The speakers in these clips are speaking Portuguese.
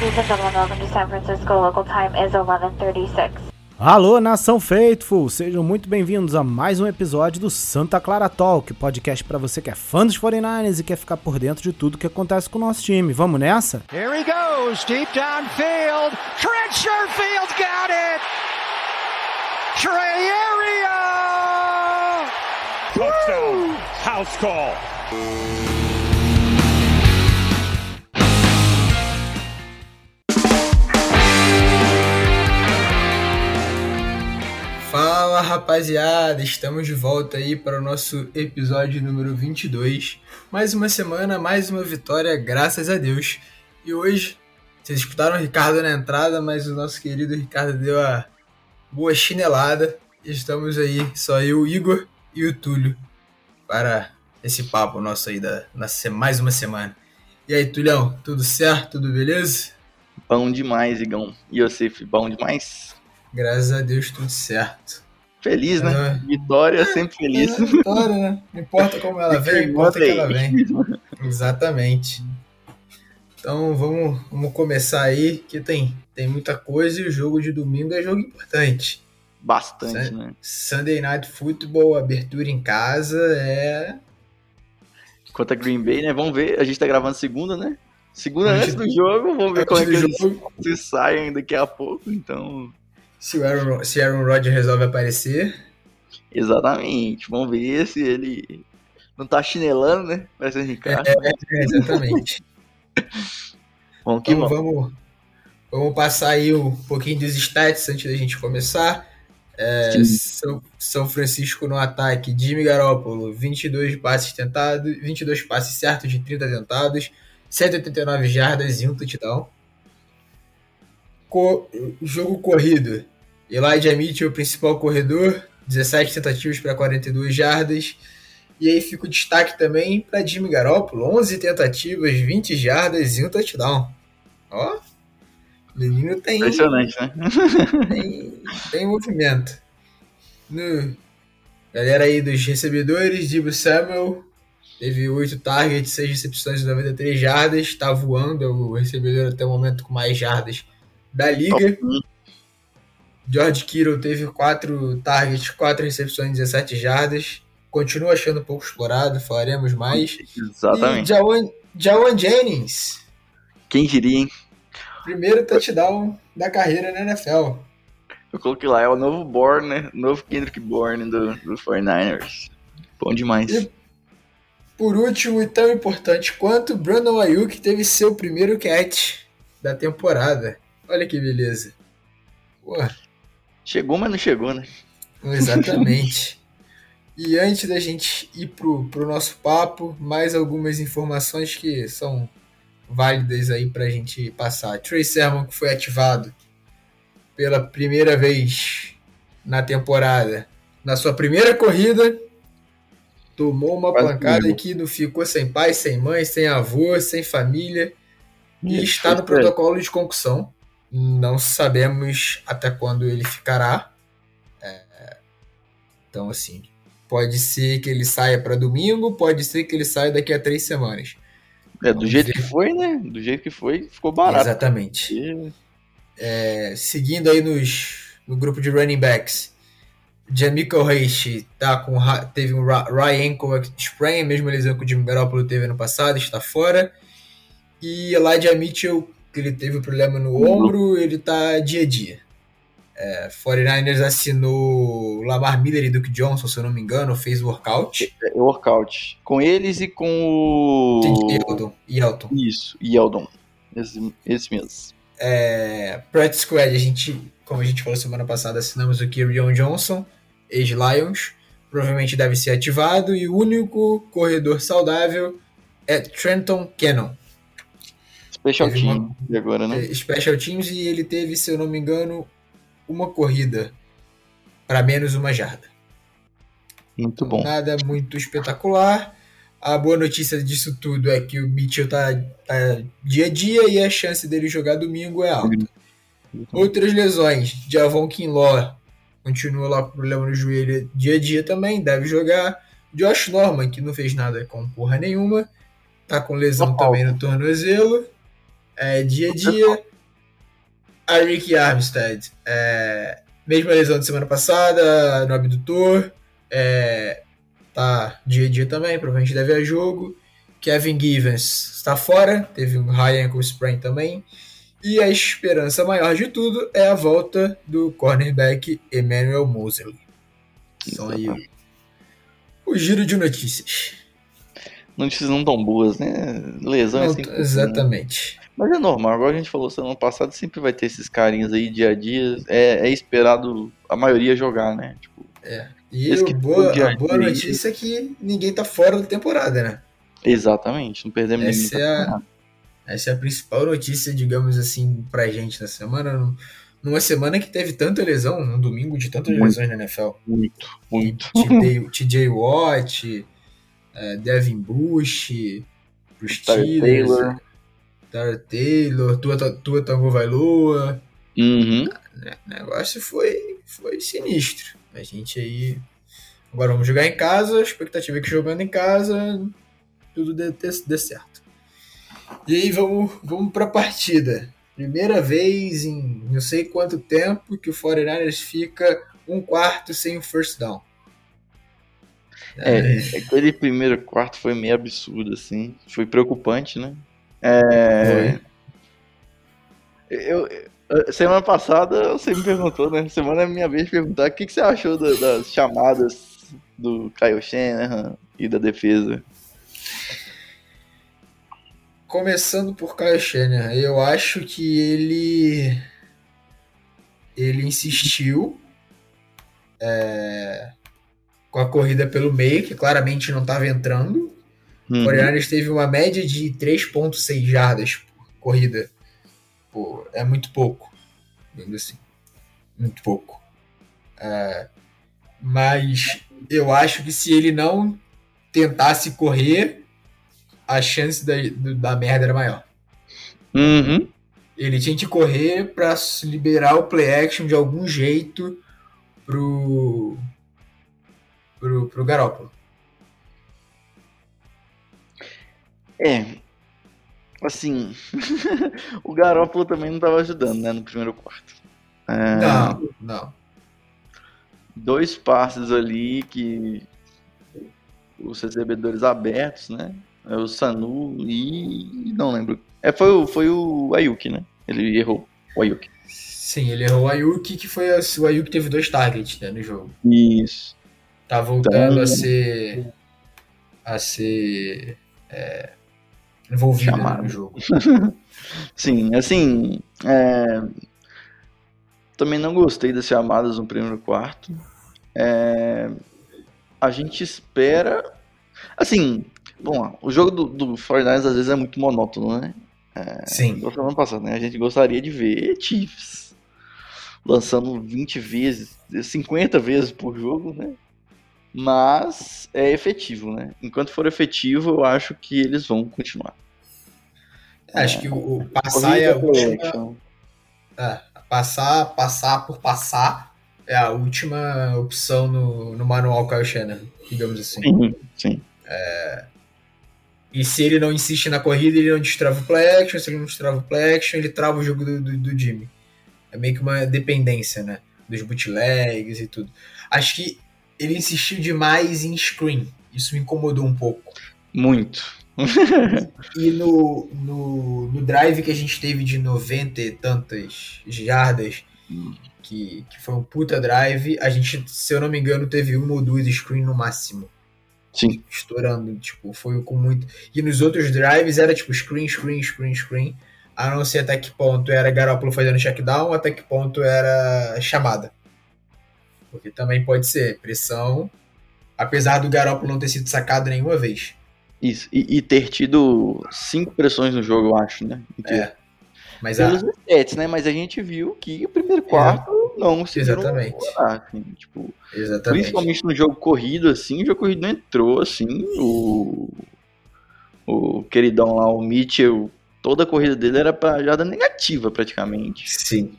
Ladies and gentlemen, welcome to San Francisco. Local time is 11:36. Alô, nação Faithful! Sejam muito bem-vindos a mais um episódio do Santa Clara Talk, podcast para você que é fã dos 49ers e quer ficar por dentro de tudo que acontece com o nosso time. Vamos nessa? Here he goes, deep downfield. Trent Sherfield got it. Trey Area. Touchdown. House call. Fala rapaziada, estamos de volta aí para o nosso episódio número 22. Mais uma semana, mais uma vitória, graças a Deus. E hoje, vocês escutaram o Ricardo na entrada, mas o nosso querido Ricardo deu a boa chinelada. Estamos aí, só eu, Igor e o Túlio, para esse papo nosso aí da na, mais uma semana. E aí, Tulhão, tudo certo? Tudo beleza? Bom demais, Igão. E você, bom demais? Graças a Deus, tudo certo. Feliz, né? É. Vitória, sempre feliz. É, vitória, né? Não importa como ela vem, importa que ela vem. Exatamente. Então vamos, vamos começar aí, que tem, tem muita coisa e o jogo de domingo é jogo importante. Bastante, Sun- né? Sunday Night Football, abertura em casa, é. Quanto a Green Bay, né? Vamos ver. A gente tá gravando segunda, né? Segunda Antes antes do jogo, vamos ver como é que do eles jogo, se saem daqui a pouco. Então, se o Aaron, se Aaron Rodgers resolve aparecer. exatamente. Vamos ver se ele não tá chinelando, né? Vai ser Ricardo. É, é, exatamente. Vamos que Então vamos. vamos, vamos passar aí um pouquinho dos stats antes da gente começar. É. São, São Francisco no ataque, Jimmy Garoppolo, 22 passes tentados, 22 passes certos de 30 tentados, 189 jardas e um touchdown. Co- jogo corrido, Elijah Mitchell, principal corredor, 17 tentativas para 42 jardas. E aí fica o destaque também para Jimmy Garoppolo, 11 tentativas, 20 jardas e um touchdown. Ó, o menino tem, Impressionante, né? tem, tem movimento. No, galera aí dos recebedores, Dibu Samuel teve 8 targets, 6 recepções e 93 jardas, tá voando, é o recebedor até o momento com mais jardas da liga. George Kittle teve 4 targets, 4 recepções e 17 jardas. Continua achando pouco explorado, falaremos mais. E Exatamente. Jawan, Jawan Jennings, Quem diria, hein? primeiro touchdown da carreira na NFL. Eu coloquei lá, é o novo Bourne, né? Novo Kendrick Bourne do, do 49ers. Bom demais. E- Por último, e tão importante quanto, Brandon Ayuk teve seu primeiro catch da temporada. Olha que beleza. Chegou, mas não chegou, né? exatamente. e antes da gente ir pro, pro nosso papo, mais algumas informações que são válidas aí pra gente passar. Trey Sermon que foi ativado pela primeira vez na temporada. Na sua primeira corrida, tomou uma Quase pancada morreu. que não ficou sem pai, sem mãe, sem avô, sem família e Isso, está no foi protocolo de concussão. Não sabemos até quando ele ficará. É, Então, assim, pode ser que ele saia para domingo, pode ser que ele saia daqui a três semanas. É, do Vamos jeito ver. que foi, né? Do jeito que foi, ficou barato. Exatamente. Porque É, seguindo aí nos, no grupo de running backs, Jamichael Reish tá com, teve um right ankle sprain, a mesma lesão que o Jimmy Garoppolo teve ano passado, está fora. E Elijah Mitchell, ele teve um problema no ombro, ele tá dia a dia. É, 49ers assinou Lamar Miller e Duke Johnson, se eu não me engano, fez workout. É workout. Com eles e com o. Yeldon, Yelton. Isso, Yeldon. Esse, esse mesmo. É, Practice Squad, a gente, como a gente falou semana passada, assinamos o Kyrion Johnson, ex-Lions. Provavelmente deve ser ativado. E o único corredor saudável é Trenton Cannon. Special Teve team de agora, né? é, Special Teams e ele teve, se eu não me engano, uma corrida para menos uma jarda. Muito bom. Nada muito espetacular. A boa notícia disso tudo é que o Mitchell tá, tá dia a dia e a chance dele jogar domingo é alta. Outras lesões, Javon Kinlaw continua lá com problema no joelho dia a dia também, deve jogar. Josh Norman, que não fez nada com porra nenhuma, tá com lesão também no tornozelo. É, dia a dia, a Ricky Armstead, é, mesma lesão de semana passada, no abdutor, é, tá dia a dia também, provavelmente deve a jogo. Kevin Givens está fora, teve um high ankle sprain também. E a esperança maior de tudo é a volta do cornerback Emmanuel Mosley. Só aí o, giro de notícias. Notícias não tão boas, né? Lesão é Não, né? exatamente. Mas é normal, agora a gente falou semana passada, sempre vai ter esses carinhas aí dia a dia. É, é esperado a maioria jogar, né? Tipo, E o que boa, a boa dia- notícia é que ninguém tá fora da temporada, né? exatamente, não perdemos Essa ninguém. é a, essa é a principal notícia, digamos assim, pra gente na semana. Num- Numa semana que teve tanta lesão, num domingo de tantas Muito. lesões na NFL. Muito, muito. TJ, Watt, eh, Devin Bush, Tyler Steelers, Taylor. Tyler Taylor, Tua, Tua Tango Vailoa. Uhum. né? O negócio foi, foi sinistro. A gente aí. Agora vamos jogar em casa, a expectativa é que jogando em casa tudo dê, dê, dê certo. E aí vamos, vamos pra partida. Primeira vez em não sei quanto tempo que o 49ers fica um quarto sem o first down. É, aquele primeiro quarto foi meio absurdo, assim. Foi preocupante, né? É. Eu, semana passada você me perguntou, né? Semana é minha vez de perguntar o que, que você achou da- das chamadas do Kyle Shanahan e da defesa. Começando por Kyle Shanahan, eu acho que ele ele insistiu é, com a corrida pelo meio, que claramente não estava entrando. O Uhum. 49ers teve uma média de 3.6 jardas por corrida. Pô, é muito pouco. Vendo assim. Muito pouco. É, mas eu acho que se ele não tentasse correr, a chance da, da merda era maior. Uhum. Ele tinha que correr para liberar o play action de algum jeito pro pro, pro Garoppolo. É. Assim. o Garoppolo também não tava ajudando, né? No primeiro quarto. É, Não, não. dois passes ali que os recebedores abertos, né? É o Sanu e não lembro. É, foi, o- foi o Ayuki, né? Ele errou. O Ayuki. Sim, ele errou o Ayuki, que foi a, o Ayuki teve dois targets né, no jogo. Isso. Tá voltando Então- a ser a ser é, envolvido né, Chamado. no jogo. Sim, assim. é, Também não gostei das chamadas no primeiro quarto. É, A gente espera. Assim, vamos lá. O jogo do, do 49ers às vezes é muito monótono, né? Sim. Igual semana passada, né? A gente gostaria de ver Chiefs lançando 20 vezes, 50 vezes por jogo, né? Mas é efetivo, né? Enquanto for efetivo, eu acho que eles vão continuar. Acho que o, o passar é a Corrida, última. action. é, passar, passar por passar é a última opção no, no manual Kyle Shannon, digamos assim. Sim, sim. E se ele não insiste na corrida, ele não destrava o play action. Se ele não destrava o play action, ele trava o jogo do, do, do Jimmy. É meio que uma dependência, né? Dos bootlegs e tudo. Acho que ele insistiu demais em screen. Isso me incomodou um pouco. Muito. E no, no, no drive que a gente teve de 90 e tantas jardas, que, que foi um puta drive, a gente, se eu não me engano, teve uma ou duas screen no máximo. Sim. Estourando, tipo, foi com muito. E nos outros drives era tipo screen, screen, screen, screen. A não ser até que ponto era Garoppolo fazendo checkdown, até que ponto era chamada. Porque também pode ser pressão, apesar do Garoppolo não ter sido sacado nenhuma vez. Isso. E, e ter tido cinco pressões no jogo, eu acho, né? Inteiro. É. Mas a, Pelos stats, né? Mas a gente viu que o primeiro quarto não conseguiram Exatamente. controlar, assim, tipo, exatamente. Principalmente no jogo corrido, assim, o jogo corrido não entrou, assim, o, o queridão lá, o Mitchell, toda a corrida dele era pra jada negativa, praticamente. Sim.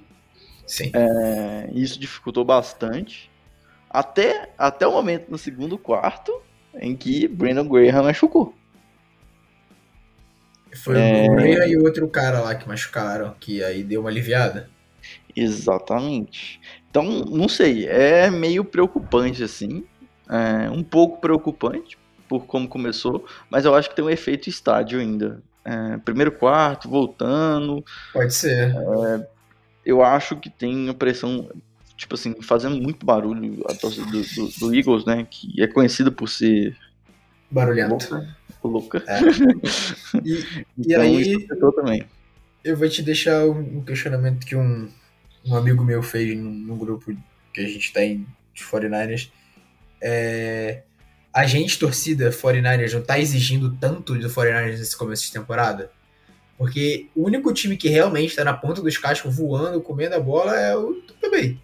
Sim. É, isso dificultou bastante, até, até o momento no segundo quarto, em que Brandon Graham machucou. Foi é... o Brea e o outro cara lá que machucaram, que aí deu uma aliviada. Exatamente. Então, não sei, é meio preocupante assim, é um pouco preocupante por como começou, mas eu acho que tem um efeito estádio ainda. É, primeiro quarto, voltando. Pode ser. É, eu acho que tem a pressão, tipo assim, fazendo muito barulho a torcida do, do, do Eagles, né? Que é conhecida por ser barulhento. Louca. louca. É. E, e então, aí. também. Eu vou te deixar um questionamento que um, um amigo meu fez no, no grupo que a gente tem de 49ers. É, a gente, torcida 49ers, não tá exigindo tanto do 49ers nesse começo de temporada? Porque o único time que realmente tá na ponta dos cascos voando, comendo a bola é o Tampa Bay.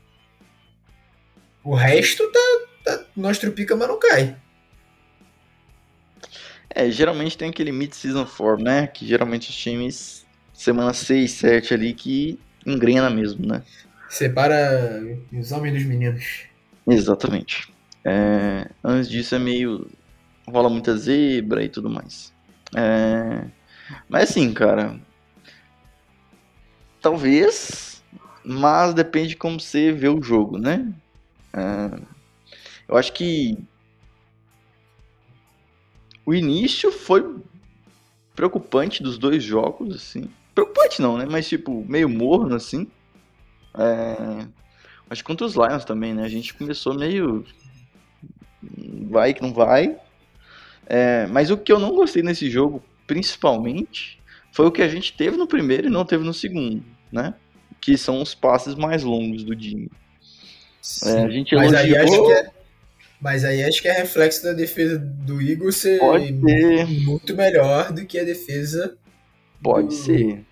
O resto tá, tá nós trupica, mas não cai. É, geralmente tem aquele mid-season form, né? Que geralmente os times, semana 6, 7 ali, que engrena mesmo, né? Separa os homens dos meninos. Exatamente. É, antes disso é meio. rola muita zebra e tudo mais. É, mas assim, cara. Talvez, mas depende de como você vê o jogo, né? É, eu acho que o início foi preocupante dos dois jogos, assim. Preocupante não, né? Mas tipo, meio morno, assim. É... Acho que contra os Lions também, né? A gente começou meio. Vai que não vai. É... Mas o que eu não gostei nesse jogo, principalmente, foi o que a gente teve no primeiro e não teve no segundo, né? Que são os passes mais longos do Jimmy. É, a gente Mas elogiou... aí acho que é mas aí acho que é reflexo da defesa do Igor ser, ser, muito melhor do que a defesa. Pode do, ser.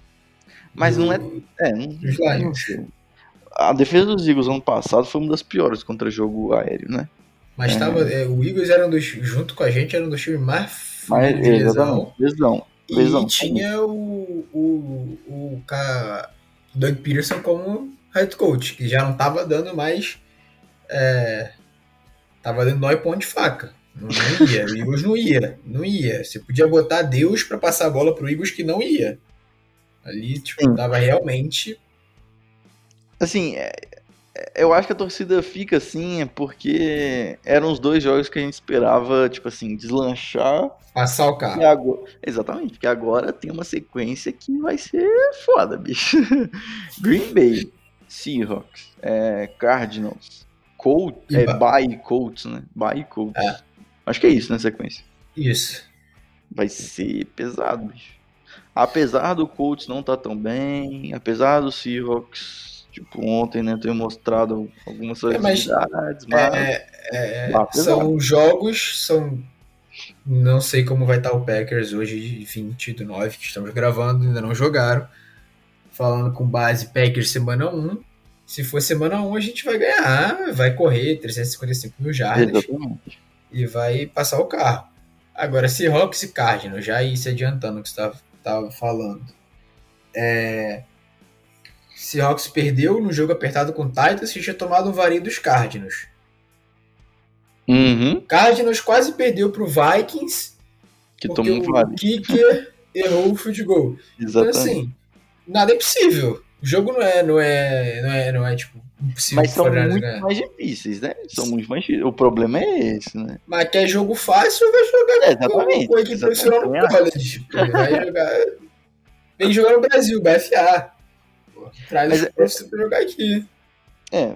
Mas do, não é. é não, Lions. A defesa dos Eagles ano passado foi uma das piores contra jogo aéreo, né? Mas é. tava, é, o Eagles era um dos, junto com a gente, era um dos times mais Mas, de lesão. lesão. E lesão. tinha o, o, o, o Doug Peterson como head coach, que já não estava dando mais é, Tava dando nó e ponto de faca. Não, não ia. O Eagles não ia. Não ia. Você podia botar Deus para passar a bola pro Eagles que não ia. Ali, tipo, Sim. tava realmente. Assim, é, é, eu acho que a torcida fica assim é porque eram os dois jogos que a gente esperava, tipo assim, deslanchar. Passar o carro. Agora... Exatamente, porque agora tem uma sequência que vai ser foda, bicho. Green Bay, Seahawks, é, Cardinals, Colt, é By Colts, né? By Colts. É. Acho que é isso na sequência. Isso. Vai ser pesado, bicho. Apesar do Colts não estar tá tão bem, apesar do Seahawks, tipo, ontem, né, ter mostrado algumas fragilidades, é, mas, é, é, é são jogos, são não sei como vai estar o Packers hoje, 20 do 9, que estamos gravando, ainda não jogaram. Falando com base Packers semana 1, se for semana 1, a gente vai ganhar, vai correr 355 mil jardas e vai passar o carro. Agora, se Seahawks e Cardinals, já ir se adiantando o que você estava falando. É... Seahawks perdeu no jogo apertado com Titans e tinha tomado um varinho dos Cardinals. Uhum. Cardinals quase perdeu para o Vikings que tomou um o kicker errou o field goal. Então, assim, nada é possível. O jogo não é, não é, não é, não é tipo impossível. Mas são muito né? mais difíceis, né? São muito mais difíceis. O problema é esse, né? Mas quer jogo fácil, vai jogar é, exatamente, com a equipe profissional no college. Vai jogar. Vem jogar no Brasil, BFA. Traz os é... pra jogar aqui. É,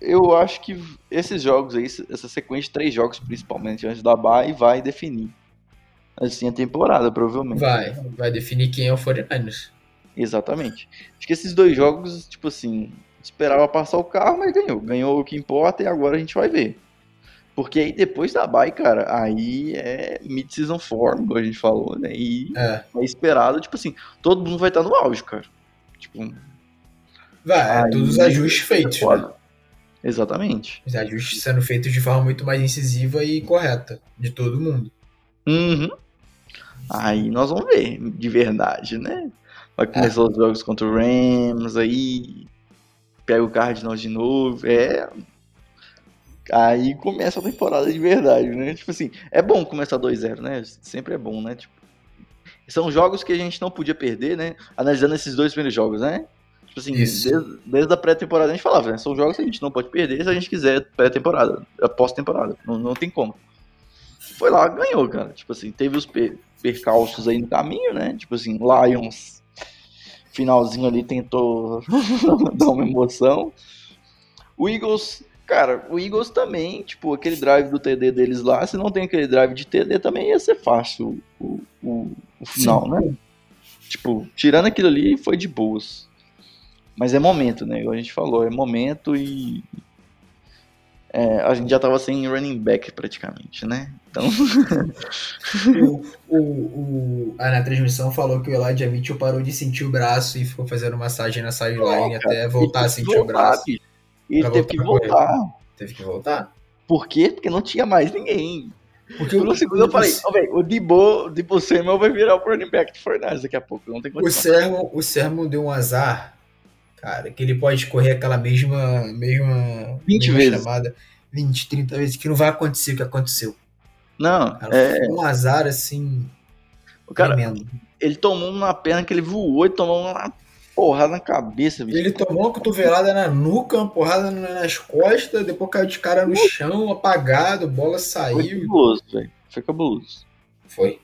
eu acho que esses jogos aí, essa sequência de três jogos, principalmente antes da bye, vai definir assim a temporada, provavelmente. Vai, vai definir quem é o 49ers. Exatamente. Acho que esses dois jogos, tipo assim, esperava passar o carro, mas ganhou. Ganhou o que importa e agora a gente vai ver. Porque aí depois da bye, cara, aí é mid-season form, como a gente falou, né? E é. é. esperado, tipo assim, todo mundo vai estar no auge, cara. Tipo. Vai, é todos os ajustes feitos. Né? Exatamente. Os ajustes sendo feitos de forma muito mais incisiva e correta de todo mundo. Uhum. Aí nós vamos ver, de verdade, né? Vai começar é. os jogos contra o Rams, aí pega o Cardinals de novo. É. Aí começa a temporada de verdade, né? Tipo assim, é bom começar 2-0, né? Sempre é bom, né? Tipo, são jogos que a gente não podia perder, né? Analisando esses dois primeiros jogos, né? Tipo assim, desde, desde, a pré-temporada a gente falava, né? São jogos que a gente não pode perder se a gente quiser pré-temporada, pós-temporada. Não, não tem como. Foi lá, ganhou, cara. Tipo assim, teve os per percalços aí no caminho, né? Tipo assim, Lions, finalzinho ali tentou dar uma emoção. O Eagles Cara, o Eagles também, tipo, aquele drive do TD deles lá, se não tem aquele drive de TD, também ia ser fácil o, o, o final, Sim. né? Tipo, tirando aquilo ali, foi de boas. Mas é momento, né? Igual a gente falou, é momento e. É, a gente já tava sem running back praticamente, né? Então. o, o, o, na transmissão falou que o Elijah Mitchell parou de sentir o braço e ficou fazendo massagem na sideline até voltar a sentir voltar, o braço. Bicho. E ele teve que voltar. Teve que voltar? Por quê? Porque não tinha mais ninguém. Porque no segundo eu falei, oh, véio, o Debo, o Debo Samuel vai virar o running back do Fortnite daqui a pouco, não tem O Sermon, o Sermon deu um azar, cara, que ele pode correr aquela mesma, mesma, 20 mesma vezes. chamada, 20, 30 vezes, que não vai acontecer o que aconteceu. Não, cara, é... um azar, assim, o cara, tremendo. ele tomou uma perna que ele voou e tomou uma porrada na cabeça, bicho. Ele tomou uma cotovelada na nuca, uma porrada nas costas, depois caiu de cara no chão, apagado, bola saiu. Foi cabuloso, velho. Foi cabuloso. Foi.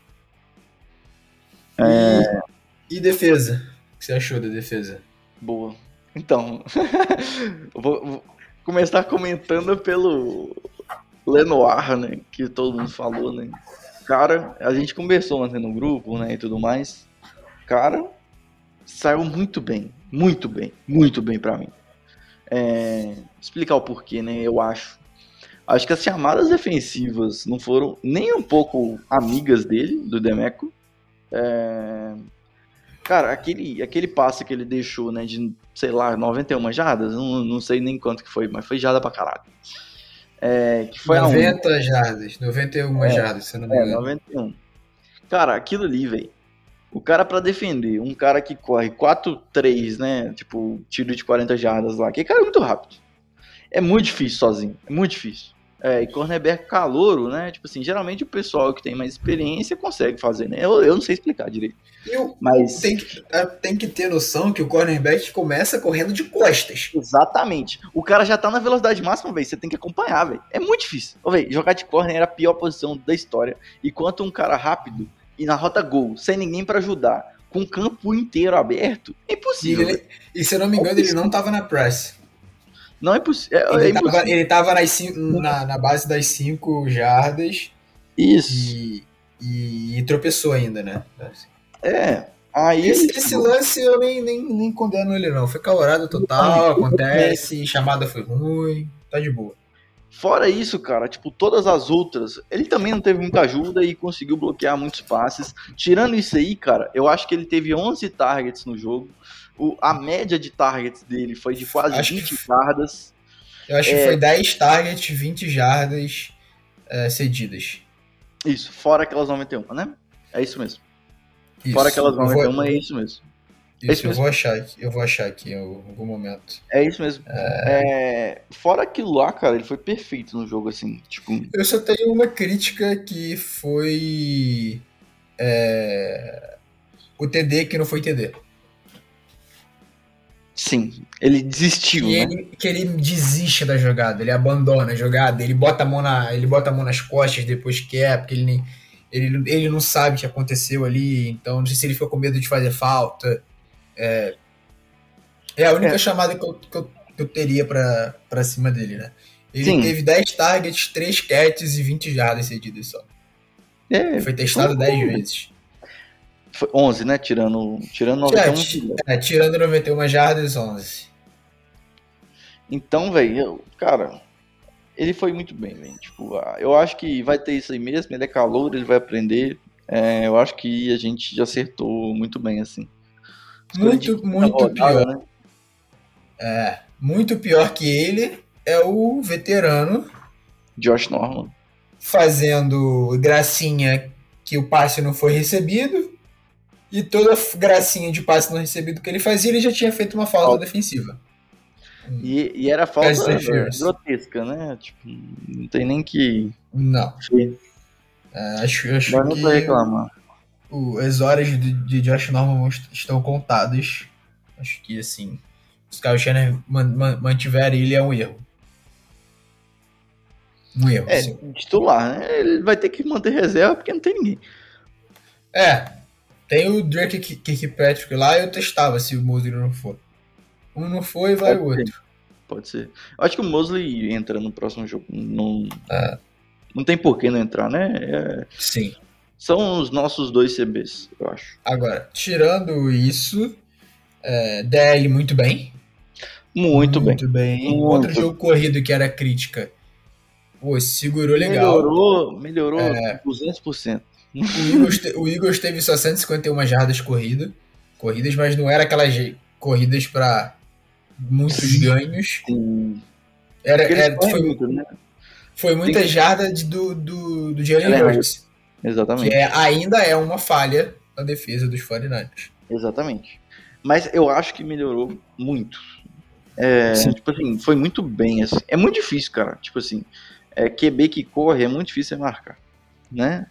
É... E, e defesa? O que você achou da defesa? Boa. Então, vou, começar comentando pelo Lenoir, né? Que todo mundo falou, né? Cara, a gente conversou ontem no grupo, né? E tudo mais. Cara, saiu muito bem, muito bem, muito bem para mim. É, explicar o porquê, né? Eu acho. Acho que as chamadas defensivas não foram nem um pouco amigas dele, do Demeco. É, cara, aquele, aquele passe que ele deixou, né, de, sei lá, 91 jardas, não, não sei nem quanto que foi, mas foi jarda pra caralho. É, que foi 90 a jardas, 91 é, jardas, se não me é, engano. É, 91. Cara, aquilo ali, velho, o cara para defender, um cara que corre 4-3, né? Tipo, tiro de 40 jardas lá, que cara é muito rápido. É muito difícil sozinho, é muito difícil. É, e cornerback calouro, né? Tipo assim, geralmente o pessoal que tem mais experiência consegue fazer, né? Eu, eu não sei explicar direito. Eu, mas tem que, é, tem que ter noção que o cornerback começa correndo de costas. Exatamente. O cara já tá na velocidade máxima, velho. Você tem que acompanhar, velho. É muito difícil. Ô, véio, jogar de corner era a pior posição da história. Enquanto um cara rápido e na rota gol, sem ninguém para ajudar, com o campo inteiro aberto, é impossível. E, ele, e se eu não me engano, ele não tava na press. Não é, possi é, ele, é tava, ele tava nas na, na base das 5 jardas. Isso. E, e, e, tropeçou ainda, né? É. Aí esse, esse lance eu nem, nem, nem condeno ele, não. Foi calorado total, acontece, chamada foi ruim, tá de boa. Fora isso, cara, tipo, todas as outras, ele também não teve muita ajuda e conseguiu bloquear muitos passes. Tirando isso aí, cara, eu acho que ele teve 11 targets no jogo. O, a média de targets dele foi de quase acho 20 que, jardas. Eu acho é, que foi 10 targets, 20 jardas é, cedidas. Isso, fora aquelas 91, né? É isso mesmo. Isso, fora aquelas 91, vou... é isso mesmo. Isso, é eu vou achar aqui, eu vou achar aqui em algum momento. É isso mesmo. É... É... Fora aquilo lá, cara, ele foi perfeito no jogo, assim, tipo... Eu só tenho uma crítica que foi... É... O TD que não foi TD. Sim, ele desistiu, que né? Ele, que ele desiste da jogada, ele abandona a jogada, ele bota a mão, na, ele bota a mão nas costas depois que é, porque ele, nem, ele, ele não sabe o que aconteceu ali, então não sei se ele ficou com medo de fazer falta. É, é a única é. chamada que eu, que eu, que eu teria para cima dele, né? Ele Sim. teve 10 targets, 3 catches e 20 jardas cedidas só. É, foi testado 10 vezes. Foi 11, né? Tirando, tirando 91. É, é, tirando 91 jardas, 11. Então, velho, cara, ele foi muito bem, velho. Tipo, ah, eu acho que vai ter isso aí mesmo. Ele é calor, ele vai aprender. É, eu acho que a gente já acertou muito bem, assim. Muito, muito rodada, pior. Né? É, muito pior que ele é o veterano Josh Norman fazendo gracinha que o passe não foi recebido e toda gracinha de passe não recebido que ele fazia, ele já tinha feito uma falta defensiva. E, e, era falta grotesca, né? Tipo, não tem nem que. Não. É, acho, acho Mas não que... reclamar. o, as horas de, de Josh Norman estão contadas. Acho que assim, se o Kyle man, mantiver ele é um erro. Um erro. É, sim. titular, né? Ele vai ter que manter reserva porque não tem ninguém. É, tem o Drake Kirkpatrick lá eu testava se o Mosley não for. Um não foi, vai o outro. Pode ser. Acho que o Mosley entra no próximo jogo. Não, É. não tem por que não entrar, né? É, Sim. são os nossos dois CBs, eu acho. Agora, tirando isso, é, DL muito bem. Muito, bem. Muito bem. Muito. Contra o jogo corrido, que era crítica. Pô, segurou legal. Melhorou, melhorou É. 200%. O Eagles, o Eagles teve só 151 jardas corrida, corridas, mas não era aquelas corridas para muitos ganhos. Sim. Era, era- correm foi, muito, né? foi muita jarda de- do, do, do Jalen Hurts, que Exatamente. é, ainda é uma falha na defesa dos 49ers. Exatamente. Mas eu acho que melhorou muito. É, Sim. tipo assim, foi muito bem. Assim. É muito difícil, cara. Tipo assim, é, QB que corre é muito difícil marcar. Né?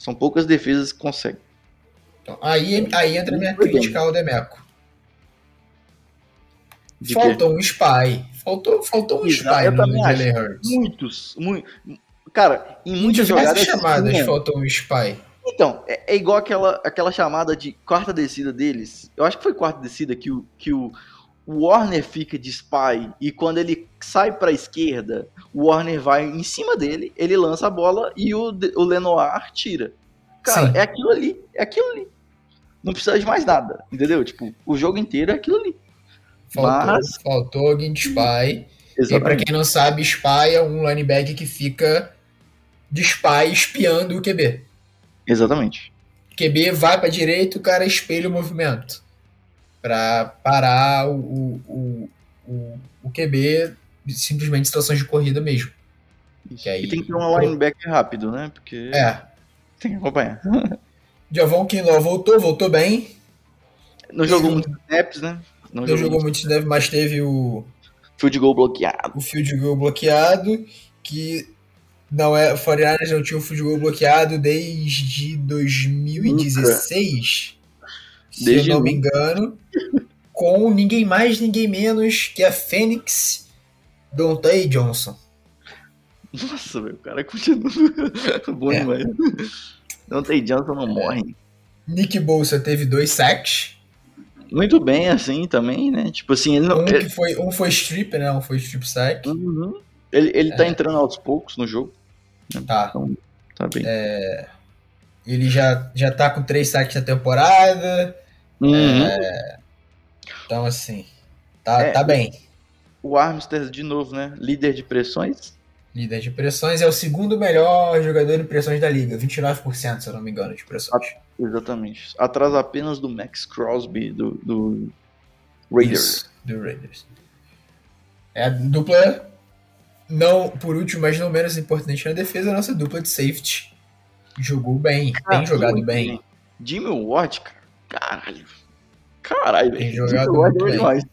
São poucas defesas que conseguem. Então, aí, aí entra a minha Muito bem. crítica ao Demeco. De Faltou um spy. Faltou, faltou um spy eu no também acho. Muitos. Mu cara, em muitas jogadas. chamadas tinha- faltou um spy. Então, é, é igual aquela, aquela chamada de quarta descida deles. Eu acho que foi quarta descida que o, que o, o Warner fica de spy e quando ele sai pra esquerda, o Warner vai em cima dele, ele lança a bola e o, o Lenoir tira. Cara, Sim. é aquilo ali, é aquilo ali. Não precisa de mais nada, entendeu? Tipo, o jogo inteiro é aquilo ali. Faltou, Mas- faltou alguém de spy. E pra Exatamente. quem não sabe, spy é um linebacker que fica de spy espiando o QB. Exatamente. QB vai pra direita, o cara espelha o movimento. Pra parar o, o, o, o, QB simplesmente em situações de corrida mesmo. Que aí, E tem que ter um linebacker rápido, né? Porque É. tem que acompanhar. Javon Kinlaw voltou, voltou bem. Não jogou muitos snaps, né? Não, Não jogou, jogou muito. muito snap, mas teve o, Field goal bloqueado. o field goal bloqueado, que não é, o 49ers não tinha o field goal bloqueado desde 2016, se Desde eu não me engano, com ninguém mais, ninguém menos que a Phoenix Dante Johnson. Nossa, velho, o cara continua bom É. demais. Tem Johnson, não morre. Nick Bolsa teve dois sacks, Muito bem, assim, também, né? Tipo assim, ele não. um, Ele, que foi, um foi strip, né? Um foi strip sack. Uhum. ele, ele tá É. entrando aos poucos no jogo. Tá. Tá bem. Ele já, já tá com três sacks na temporada. Uhum. Então, assim, tá, É. tá bem. O Armstead, de novo, né? Líder de pressões. Líder de pressões é o segundo melhor jogador de pressões da liga. 29%, se eu não me engano, de pressões. Exatamente. Atrás apenas do Max Crosby, do, do Raiders. Isso, do Raiders. É a dupla, não por último, mas não menos importante na defesa, a nossa dupla de safety. Jogou bem, Ah, tem jogado bem. Jimmy Watt, cara. Caralho. Caralho, velho. é bem. demais.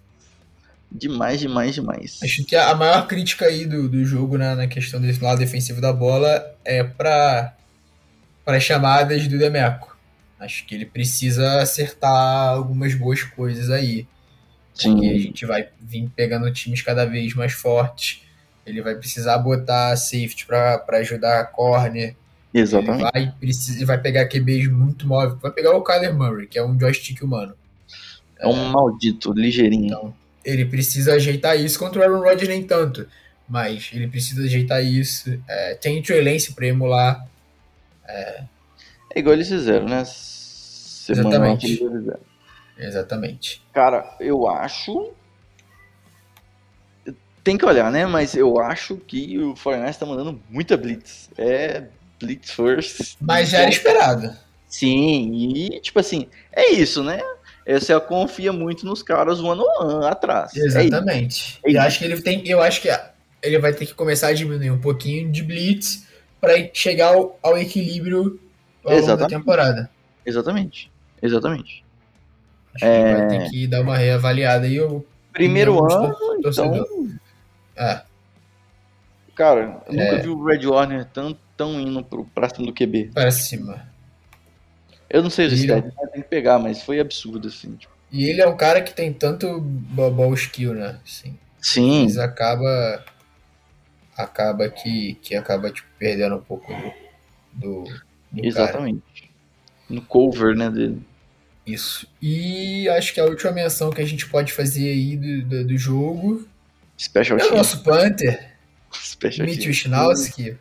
Demais, demais, demais. Acho que a maior crítica aí do, do jogo na, na questão desse lado defensivo da bola é para as chamadas do Demeco. Acho que ele precisa acertar algumas boas coisas aí. Porque a Sim. gente vai vir pegando times cada vez mais fortes. Ele vai precisar botar safety para ajudar a corner. Ele Exatamente. vai, precisa, vai pegar QBs muito móveis. Vai pegar o Kyler Murray, que é um joystick humano. É um maldito, ligeirinho. Então, ele precisa ajeitar isso. Contra o Aaron Rodgers nem tanto. Mas ele precisa ajeitar isso. É, tem o Trey Lance para emular. É igual eles fizeram, né? Semana Exatamente. fizeram. Exatamente. Cara, eu acho. Tem que olhar, né? Mas eu acho que o Fortnite tá mandando muita blitz. É blitz first. Mas já era esperado. Sim, e tipo assim, é isso, né? Você confia muito nos caras on one atrás. É. Exatamente. É eu acho que ele tem. Eu acho que ele vai ter que começar a diminuir um pouquinho de blitz para chegar ao, ao equilíbrio ao longo da Exatamente. temporada. Exatamente. Exatamente. Acho que ele vai ter que dar uma reavaliada aí. Eu, Primeiro ano, torcedor. então. é, Cara, eu nunca É. vi o Red Warner tão, tão indo pro, pra cima do QB. para cima. Eu não sei os stats, né? tem que pegar, mas foi absurdo, assim. tipo. E ele é um cara que tem tanto ball skill, né? Assim, Sim, mas acaba. Acaba que, que acaba tipo, perdendo um pouco do. do, do cara. exatamente. No cover, né, dele. Isso. E acho que a última menção que a gente pode fazer aí do, do, do jogo Special é o nosso Panther, Special Mitch. Schnauski.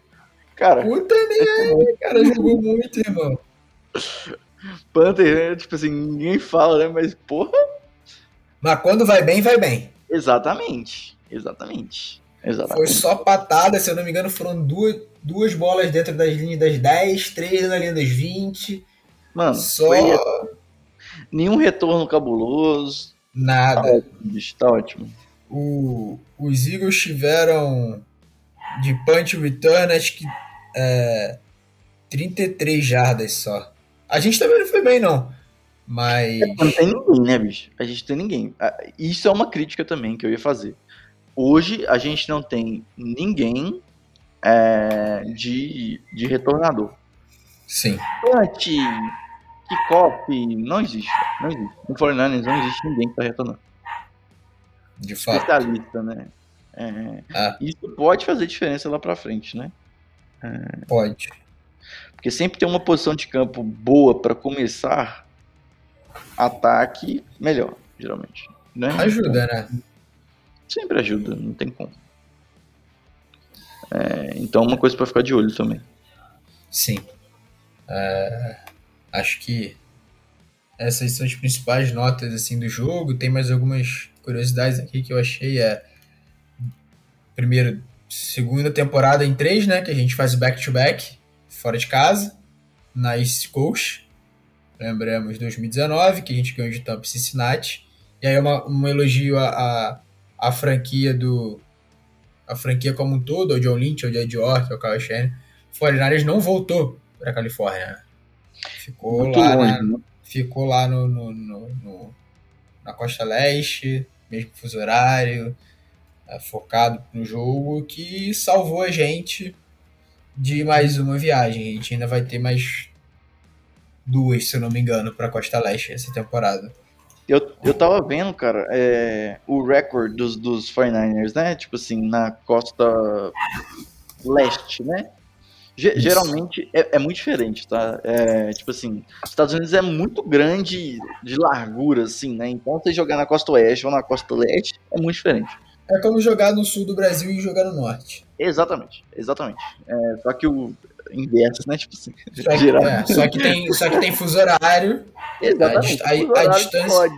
Cara, Puta merda, cara, jogou muito, irmão. Panther, né, tipo assim, ninguém fala, né, mas porra, Mas quando vai bem, vai bem. exatamente. Exatamente. Foi Exatamente. só patada, se eu não me engano, foram duas, duas bolas dentro das linhas das 10, três na linha das 20. Mano, Só foi nenhum retorno cabuloso. Tá nada. ótimo, bicho, tá ótimo. O, os Eagles tiveram de punch return, acho que é, 33 jardas só. A gente também não foi bem, não. Mas. Não tem ninguém, né, bicho? A gente tem ninguém. Ah, Isso é uma crítica também que eu ia fazer. Hoje a gente não tem ninguém é, de, de retornador. Sim. Punch, kickoff, não existe. Não existe. No 49ers não existe ninguém que tá retornando. De fato. Especialista, né? É, Ah. Isso pode fazer diferença lá pra frente, né? Pode. Porque sempre tem uma posição de campo boa pra começar ataque melhor, geralmente. Né? Ajuda, né? Sempre ajuda, não tem como. É, então uma coisa pra ficar de olho também. Sim. É, acho que essas são as principais notas assim do jogo. Tem mais algumas curiosidades aqui que eu achei. É, primeiro, segunda temporada em três, né? Que a gente faz o back-to-back, fora de casa, na East Coast. Lembramos 2019, que a gente ganhou de Tampa e Cincinnati. E aí uma, um elogio à à- à franquia do... A franquia como um todo, ao John Lynch, ao Jed York, ao Kyle Shanahan. O 49ers não voltou para Califórnia. né? Ficou Muito lá, longe, na, né? ficou lá no, no- no- no- na costa leste, mesmo fuso horário, é, focado no jogo, que salvou a gente de mais uma viagem. A gente ainda vai ter mais duas, se eu não me engano, para costa leste essa temporada. Eu, eu tava vendo, cara, é, o recorde dos, dos 49ers, né? Tipo assim, na costa leste, né? Ge- Isso. geralmente é, é muito diferente, tá? É, tipo assim, os Estados Unidos é muito grande de largura, assim, né? Então você jogar na costa oeste ou na costa leste é muito diferente. É como jogar no sul do Brasil e jogar no norte. Exatamente, exatamente. É, só que o inverso, né? Tipo assim, Só que, é, só que tem, só que tem fuso horário, Exatamente. a- a- o a horário distância-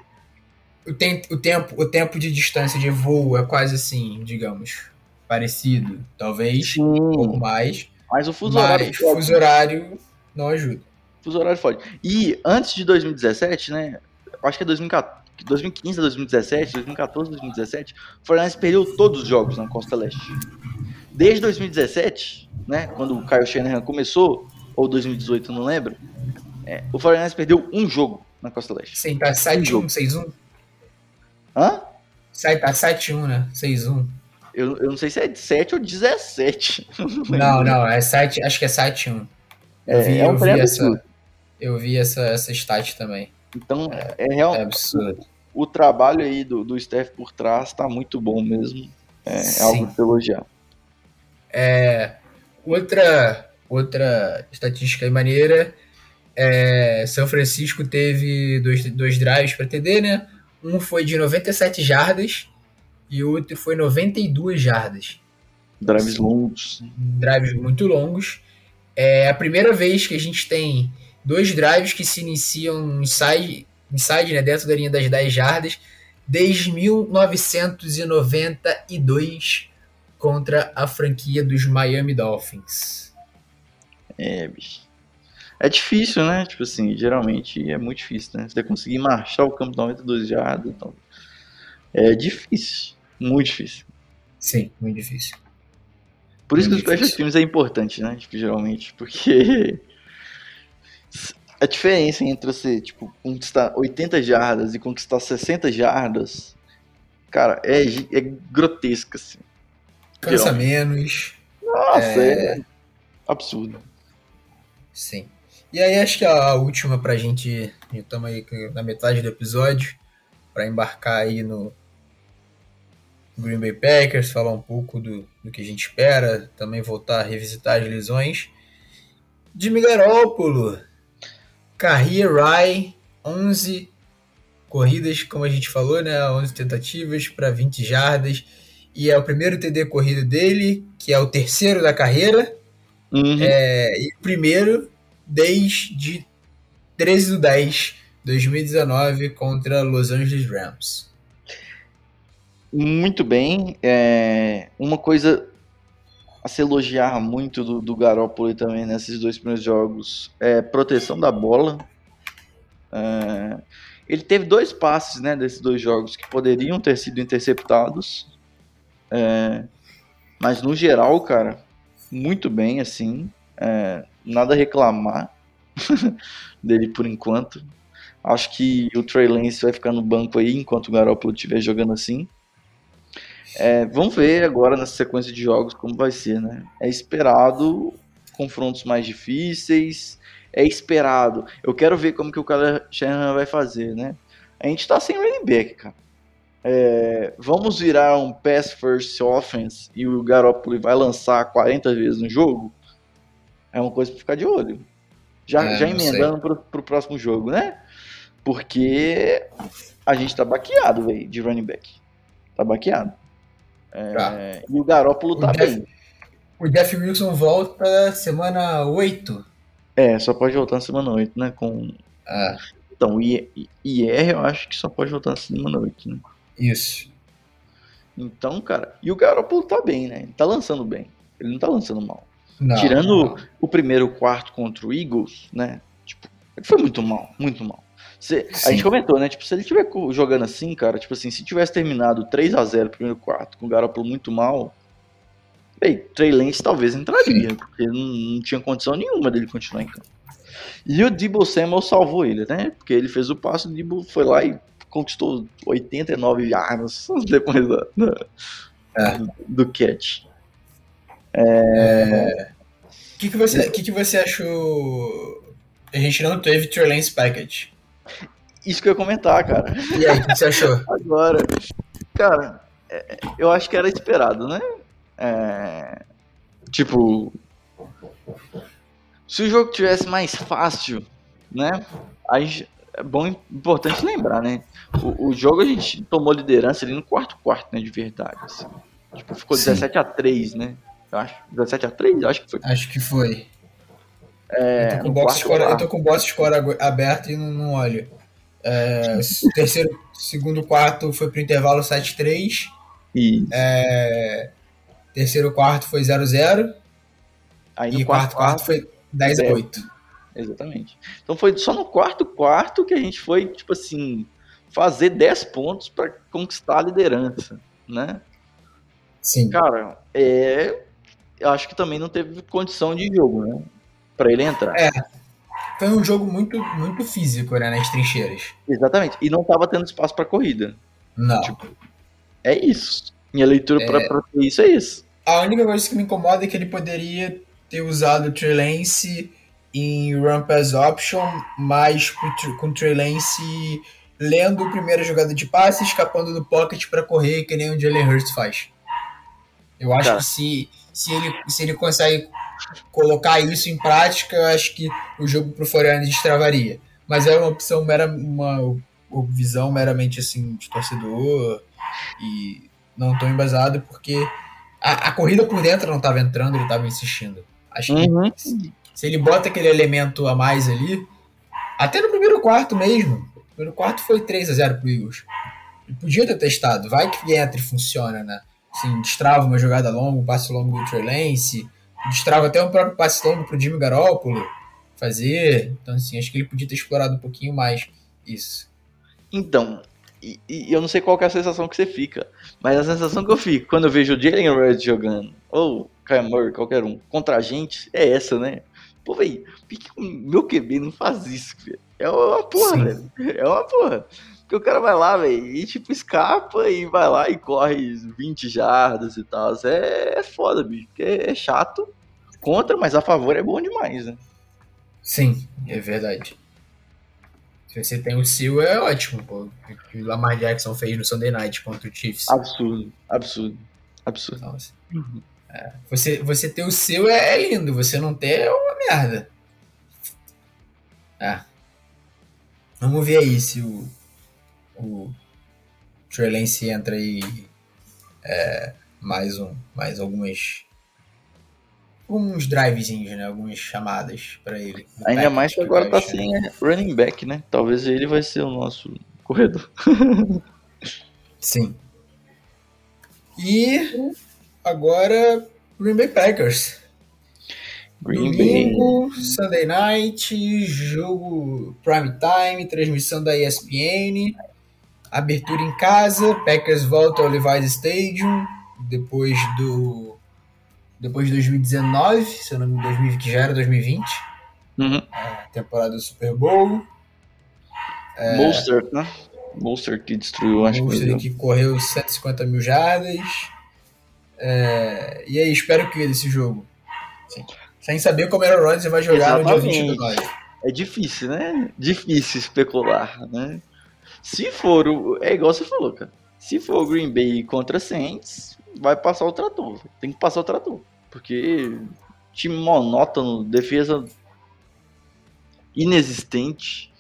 o, tem, o, tempo, o tempo de distância de voo é quase assim, digamos, parecido, talvez, um pouco Sim, mais, mas o fuso horário mas pode. fuso horário não ajuda. Fuso horário fode. E antes de 2017, né? Acho que é 2014, 2015 a 2017, 2014 a 2017, o Fortaleza perdeu todos os jogos na Costa Leste. Desde 2017, né? Quando o Kyle Shanahan começou, ou 2018, eu não lembro, é, o Fortaleza perdeu um jogo na Costa Leste. Sim, tá 7-1, 6-1. Hã? Sai, tá 7-1, né? 6-1. Eu, eu não sei se é 7 ou 17. Não, não, é 7, acho que é 7-1. Eu É, vi, é um eu vi essa. Eu vi essa, essa stat também. Então, é real, É absurdo. o trabalho aí do, do staff por trás tá muito bom mesmo. É, é Sim. algo de elogiar. É, outra, outra estatística aí maneira é São Francisco teve dois, dois drives para TD, né? Um foi de 97 jardas e o outro foi 92 jardas. Drives longos. Drives muito longos. É a primeira vez que a gente tem dois drives que se iniciam inside, inside né, dentro da linha das 10 jardas desde 1992 contra a franquia dos Miami Dolphins. É, bicho. É difícil, né? Tipo assim, geralmente é muito difícil, né? Você conseguir marchar o campo 92 jardas, então. É difícil. Muito difícil. Sim, muito difícil. Por isso que os special teams é importante, né? Tipo, geralmente. Porque. A diferença entre você, tipo, conquistar 80 jardas e conquistar 60 jardas, cara, é, é grotesca, assim. Cansa Geralmente. menos. Nossa, É. é absurdo. Sim. E aí acho que a última pra gente, estamos aí na metade do episódio, para embarcar aí no Green Bay Packers, falar um pouco do, do que a gente espera, também voltar a revisitar as lesões. Jimmy Garoppolo, Carrier Rai, 11 corridas, como a gente falou, né? 11 tentativas para 20 jardas. E é o primeiro TD corrido dele, que é o terceiro da carreira. Uhum. É, e o primeiro desde 13 do 10, 2019, contra Los Angeles Rams. Muito bem. É, uma coisa a se elogiar muito do, do Garoppolo também nesses dois primeiros jogos é proteção da bola. É, ele teve dois passes né, desses dois jogos que poderiam ter sido interceptados. É, mas no geral, cara, muito bem, assim. É, nada a reclamar dele por enquanto. Acho que o Trey Lance vai ficar no banco aí enquanto o Garoppolo estiver jogando assim. É, vamos ver agora nessa sequência de jogos como vai ser, né? É esperado confrontos mais difíceis, é esperado. Eu quero ver como que o cara Shanahan vai fazer, né? A gente tá sem running back, cara. É, vamos virar um pass first offense e o Garoppolo vai lançar 40 vezes no jogo? É uma coisa pra ficar de olho. Já, É, já emendando pro, pro próximo jogo, né? Porque a gente tá baqueado, velho, de running back. Tá baqueado. É, Tá. E o Garópolo O tá bem. O Jeff Wilson volta semana 8. É, só pode voltar na semana 8, né? Com... Ah, Então, o IR eu acho que só pode voltar na semana 8, né? isso. Então, cara, e o Garoppolo tá bem, né? Ele tá lançando bem. Ele não tá lançando mal. Não, Tirando não. o primeiro quarto contra o Eagles, né? Tipo, ele foi muito mal, muito mal. Cê- a Sim. gente comentou, né? Tipo, se ele tiver jogando assim, cara, tipo assim, se tivesse terminado 3 a 0 primeiro quarto, com o Garoppolo muito mal, bem, Trey Lance talvez entraria, porque não, não tinha condição nenhuma dele continuar em campo. E o Debo Samuel salvou ele, né? Porque ele fez o passo, o Debo foi lá e conquistou 89 yardas depois da, da- É. do, do catch. O que, que, você, que, que você achou? A gente não teve Trey Lance Package. Isso que eu ia comentar, cara. E aí, o que, você achou? Agora, cara, é, eu acho que era esperado, né? É, tipo, se o jogo tivesse mais fácil, né? Aí é bom, importante lembrar, né? O, o jogo a gente tomou liderança ali no quarto quarto, né? De verdade. assim. Tipo, ficou Sim. 17 a 3 né? Eu acho. 17 a 3 Eu acho que foi. Acho que foi. É, eu, tô com box quarto score, eu quarto. tô com box score aberto e não, não olho. É, terceiro, segundo quarto foi pro intervalo 7-3. E É, terceiro quarto foi 0-0. aí no E quarto quarto foi 10-8. Exatamente. Então foi só no quarto quarto que a gente foi, tipo assim, fazer 10 pontos para conquistar a liderança, né? Sim. Cara, é, eu acho que também não teve condição de jogo, né? Para ele entrar. É. Foi um jogo muito, muito físico, né? Nas trincheiras. Exatamente. E não tava tendo espaço para corrida. Não. É isso. Minha leitura É. para isso é isso. A única coisa que me incomoda é que ele poderia ter usado o Trey Lance em Run Pass Option, mas com o Trey Lance lendo a primeira jogada de passe, escapando do pocket para correr, que nem o Jalen Hurts faz. Eu acho Tá. que se, se, ele, se ele consegue colocar isso em prática, eu acho que o jogo pro Foreigner destravaria. Mas é uma opção, mera, uma visão meramente assim de torcedor e não tão embasado porque a, a corrida por dentro não estava entrando, ele estava insistindo. Acho que Uhum. se, se ele bota aquele elemento a mais ali, até no primeiro quarto mesmo, o primeiro quarto foi 3 a 0 pro Eagles. Ele podia ter testado, vai que entra e funciona, né? Assim, destrava uma jogada longa, um passe longo do Trey Lance, destrava até um próprio passe longo pro Jimmy Garoppolo fazer. Então, assim, acho que ele podia ter explorado um pouquinho mais isso. Então, e, e eu não sei qual que é a sensação que você fica, mas a sensação que eu fico quando eu vejo o Jalen Hurts jogando, ou Kyle Murray, qualquer um, contra a gente, é essa, né? Pô, velho, por que que o meu QB não faz isso, velho? É uma porra, velho. É uma porra. Porque o cara vai lá, velho, e tipo, escapa e vai lá e corre 20 jardas e tal. É, é foda, bicho. Porque é chato contra, mas a favor é bom demais, né? Sim, é verdade. Se você tem o Seal, é ótimo, pô. O que o Lamar Jackson fez no Sunday Night contra o Chiefs. Absurdo, absurdo, absurdo. Assim, é, você, você ter o seu é, é lindo, você não ter é uma merda. É. Vamos ver aí se o, o Trey Lance entra aí é, mais, um, mais algumas alguns drivezinhos, né? Algumas chamadas para ele. Ainda mais que agora tá vai sem running back, né? Talvez ele vai ser o nosso corredor. Sim. E agora Green Bay Packers. Green Bay. Domingo, Sunday Night, jogo prime time, transmissão da ESPN, abertura em casa, Packers volta ao Levi's Stadium depois do depois de 2019, se eu não me engano, 2000, que já era 2020, Uhum. temporada do Super Bowl. É... Mostert, né? Mostert que destruiu, acho Monster que. que correu 150 mil jardas. É, e aí, espero que desse jogo. Sim. Sem saber como era o Rodgers vai jogar Exatamente. no dia 20 do 9. É difícil, né? Difícil especular, né? Se for o. É igual você falou, cara. Se for o Green Bay contra Saints, vai passar o trator. Tem que passar o trator. Porque time monótono, defesa inexistente.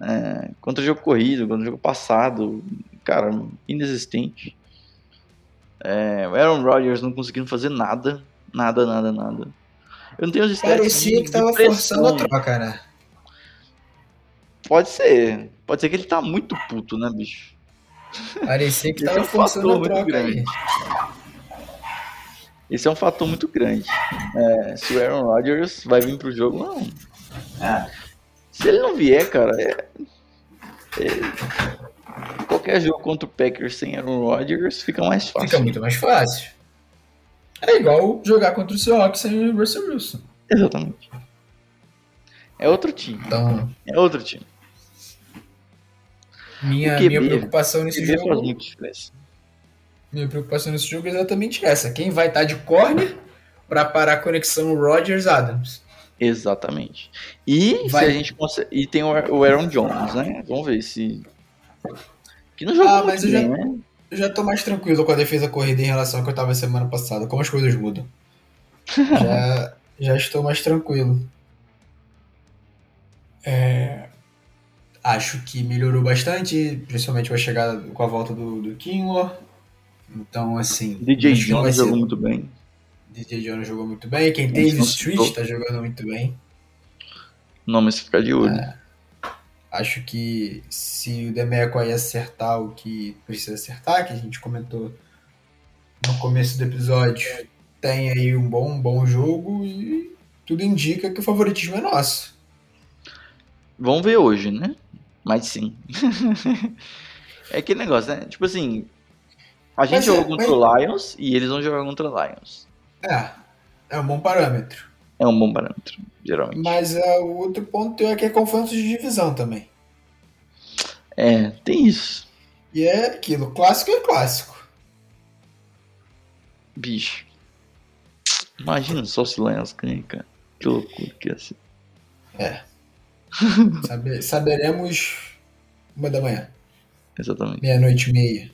É, contra o jogo corrido, contra o jogo passado, cara, inexistente. É, o Aaron Rodgers não conseguindo fazer nada, nada, nada, nada. Eu não tenho os Parecia que tava forçando a troca, né? Pode ser. Pode ser que ele tá muito puto, né, bicho? Parecia que Esse tava é um forçando a muito troca aí. grande. Esse é um fator muito grande. É, se o Aaron Rodgers vai vir pro jogo, não. Se ele não vier, cara, é, é- qualquer jogo contra o Packers sem Aaron Rodgers fica mais fácil. Fica muito mais fácil. É igual jogar contra o Seahawks sem o Russell Wilson. Exatamente. É outro time. Então, É outro time. Minha, QB, minha preocupação nesse QB jogo. Minha preocupação nesse jogo é exatamente essa. Quem vai estar de corner para parar a conexão Rodgers-Adams? Exatamente. E Vai. se a gente consegue. E tem o Aaron Jones, né? Vamos ver se. Que não jogou Ah, mas eu bem, já- né? Eu já tô mais tranquilo com a defesa corrida em relação ao que eu tava semana passada. Como as coisas mudam. já, já estou mais tranquilo. É, acho que melhorou bastante, principalmente com a chegada, com a volta do, do. Então, assim. DJ Jones ser- jogou muito bem. DJ Jones jogou muito bem. Quem Isso teve não Street citou. tá jogando muito bem. Não, mas ficar de olho. Acho que se o Demeco aí acertar o que precisa acertar, que a gente comentou no começo do episódio, tem aí um bom, um bom jogo e tudo indica que o favoritismo é nosso. Vamos ver hoje, né? Mas sim. é aquele negócio, né? Tipo assim. A gente Mas jogou é- contra o Lions e eles vão jogar contra o Lions. É, é um bom parâmetro. É um bom parâmetro, geralmente. Mas é, o outro ponto é que é confronto de divisão também. É, tem isso. E é aquilo, clássico é clássico. Bicho. Imagina só se o Lions ganha, cara. Que loucura que ia ser. Sabe- saberemos uma da manhã, Exatamente. meia-noite e meia.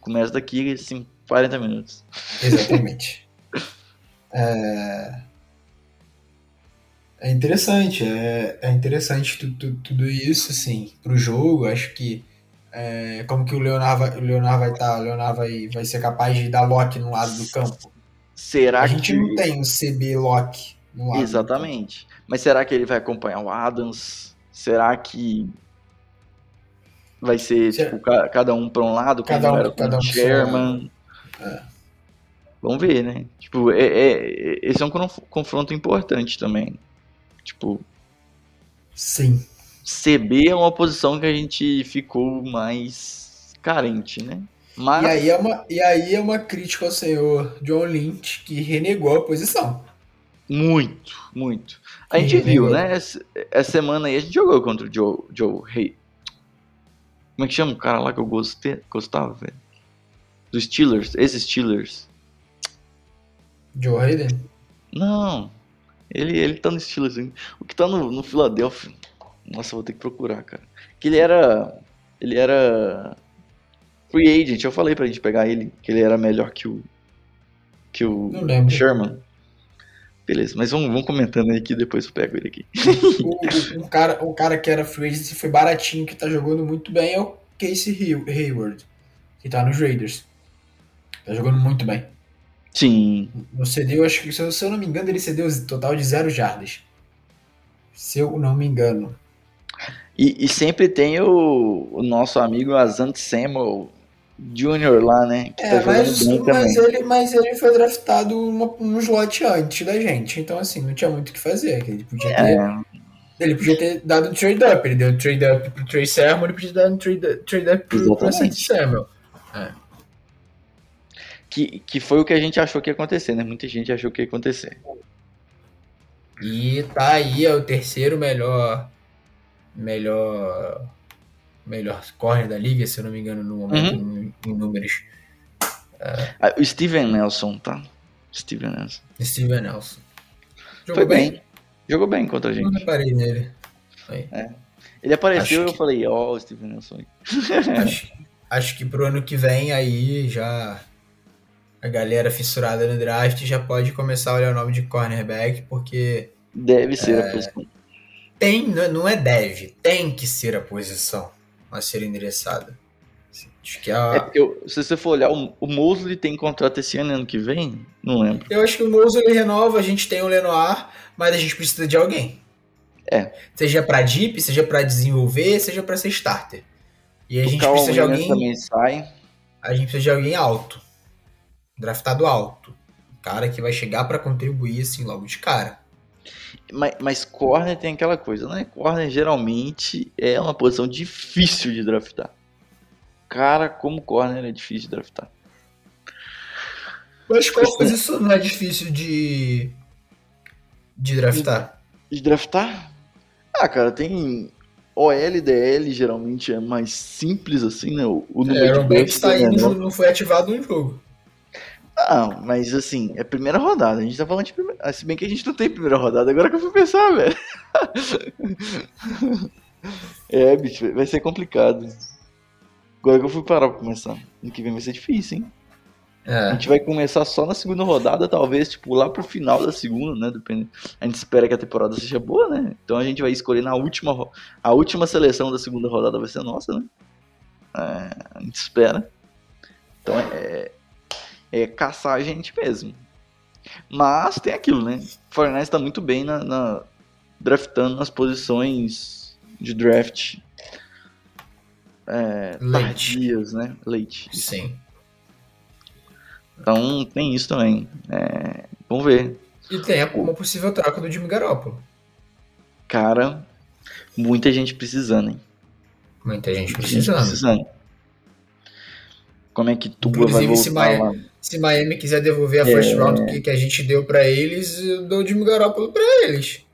Começa daqui, assim, 40 minutos. Exatamente. é... é interessante, é, é interessante tu- tu- tudo isso, assim, pro jogo. Acho que é, como que o Leonardo vai, o Leonardo vai estar, o Leonardo vai, vai ser capaz de dar lock no lado do campo. Será A gente que. não tem um CB lock lado. Exatamente. Mas será que ele vai acompanhar o Adams? Será que vai ser, Será- tipo, ca- cada um pra um lado, Cada um- era cada o um Sherman? É. Vamos ver, né? Tipo, é, é- esse é um conf- confronto importante também. Tipo, Sim. CB é uma posição que a gente ficou mais carente, né? Mas E aí, é uma, e aí é uma crítica ao senhor John Lynch, que renegou a posição. Muito, muito. A gente viu, legal. né? Essa, essa semana aí a gente jogou contra o Joe, Joe Hay. Como é que chama o cara lá que eu gostei, gostava, velho? Dos Steelers, esses Steelers. Joe Hayden? Não. Ele, ele tá no assim. O que tá no, no Philadelphia. Nossa, vou ter que procurar, cara. Que ele era. Ele era. Free agent. Eu falei pra gente pegar ele, que ele era melhor que o. Que o. Sherman. Beleza, mas vamos, vamos comentando aí que depois eu pego ele aqui. O, o- um, cara, um cara que era free agent foi baratinho, que tá jogando muito bem, é o Casey Hay- Hayward, que tá nos Raiders. Tá jogando muito bem. Sim. No CD, eu acho que, se eu, não me engano, ele cedeu total de zero jardas. Se eu não me engano. E, e sempre tem o, o nosso amigo Asante Samuel Jr. lá, né? É, tá mas, mas, ele, mas ele foi draftado uma, um slot antes da gente, então assim, não tinha muito o que fazer. Ele podia ter, É, ele podia ter dado um trade up, ele deu um trade up pro Trey Sermon, ele podia dado um trade, trade up pro, pro Exatamente. Samuel. que, que foi o que a gente achou que ia acontecer, né? Muita gente achou que ia acontecer. E tá aí, é o terceiro melhor. Melhor. Melhor corner da liga, se eu não me engano, no momento, em, em números. Ah, o Steven Nelson, tá? Steven Nelson. Steven Nelson. Jogou Foi bem. Jogou bem contra a Não gente. reparei nele. Ele apareceu e eu que- falei, ó, o Steven Nelson acho, acho que pro ano que vem aí já a galera fissurada no draft já pode começar a olhar o nome de cornerback, porque Deve ser a posição. tem, não não é deve, tem que ser a posição a ser endereçada. Acho que É a, porque, eu- se você for olhar, o, o Mosley tem contrato esse ano ano que vem? Não lembro. eu acho que o ele renova, a gente tem o Lenoir, mas a gente precisa de alguém. É. Seja pra deep, seja pra desenvolver, seja pra ser starter. E a o gente precisa de Williams alguém também sai. a gente precisa de alguém alto. Draftado alto. Um cara que vai chegar pra contribuir assim logo de cara. Mas, mas corner tem aquela coisa, né? Corner geralmente é uma posição difícil de draftar. Cara, como corner é difícil de draftar. Mas qual posição não é difícil de. de draftar? De draftar? Ah, cara, tem OL DL, geralmente é mais simples assim, né? O, o número É, Aaron de Banks tá é menor. não foi ativado no jogo. Ah, mas assim, é primeira rodada. A gente tá falando de primeira. ah, Se bem que a gente não tem primeira rodada, agora que eu fui pensar, velho. é, bicho, vai ser complicado. Agora que eu fui parar pra começar. Ano que vem vai ser difícil, hein? A É. gente vai começar só na segunda rodada, talvez, tipo, lá pro final da segunda, né? Depende. A gente espera que a temporada seja boa, né? Então a gente vai escolher na última. ro- A última seleção da segunda rodada vai ser nossa, né? É, a gente espera. Então é, é caçar a gente mesmo. Mas tem aquilo, né? O Fortnite tá muito bem na, na- draftando nas posições de draft é, tardias, né? Late. Sim. Então tem isso também. É, vamos ver. E tem uma possível troca do Jimmy Garoppolo. Cara, muita gente precisando, hein? Muita gente Muita gente precisando. Como é que Tua vai Inclusive, se voltar Maia- lá? Se Miami quiser devolver a É. first round que, que a gente deu pra eles, eu dou o Jimmy Garoppolo pra eles.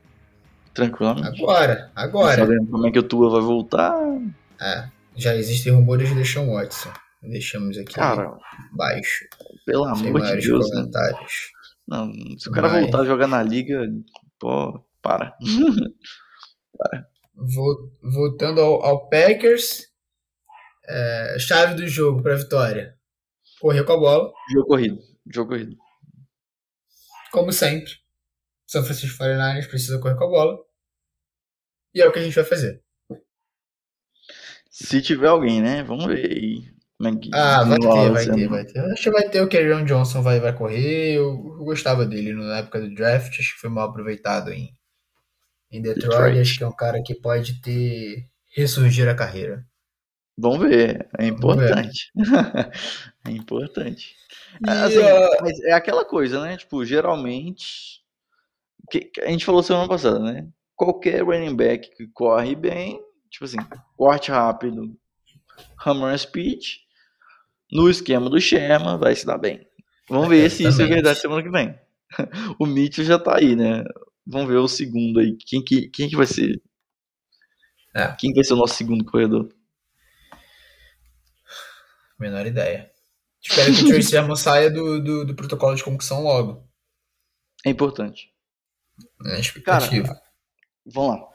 Tranquilamente. Agora, agora. Sabendo como é que o Tua vai voltar? É, já existem rumores de Deshaun Watson. Deixamos aqui Cara, baixo. pelo sem amor de Deus, né? comentários. Não, se o cara Vai. voltar a jogar na liga, pô, para. Vo- Voltando ao, ao Packers, é, chave do jogo para vitória. Correr com a bola, Jogo corrido. Jogo corrido. como sempre. São Francisco 49ers precisa correr com a bola. E é o que a gente vai fazer. Se tiver alguém, né? Vamos ver aí. É Ah, vai ter, vai ter, vai ter. Acho que vai ter o Kerryon Johnson vai, vai correr. Eu, eu gostava dele na época do draft. Acho que foi mal aproveitado em, em Detroit. Detroit. Acho que é um cara que pode ter ressurgir a carreira. Vamos ver. É importante. é importante. E, Assim, ah, mas é aquela coisa, né? Tipo, geralmente. Que, a gente falou semana passada, né? Qualquer running back que corre bem, tipo assim, corte rápido, hammer speed, no esquema do Sherman, vai se dar bem. Vamos ver se isso é Exatamente. verdade semana que vem. o Mitchell já tá aí, né? Vamos ver o segundo aí. Quem que, quem que vai ser? É. Quem que vai ser o nosso segundo corredor? Menor ideia. Espero que o Tracy Sermon saia do, do, do protocolo de concussão logo. É importante. Na expectativa. Cara, vamos lá.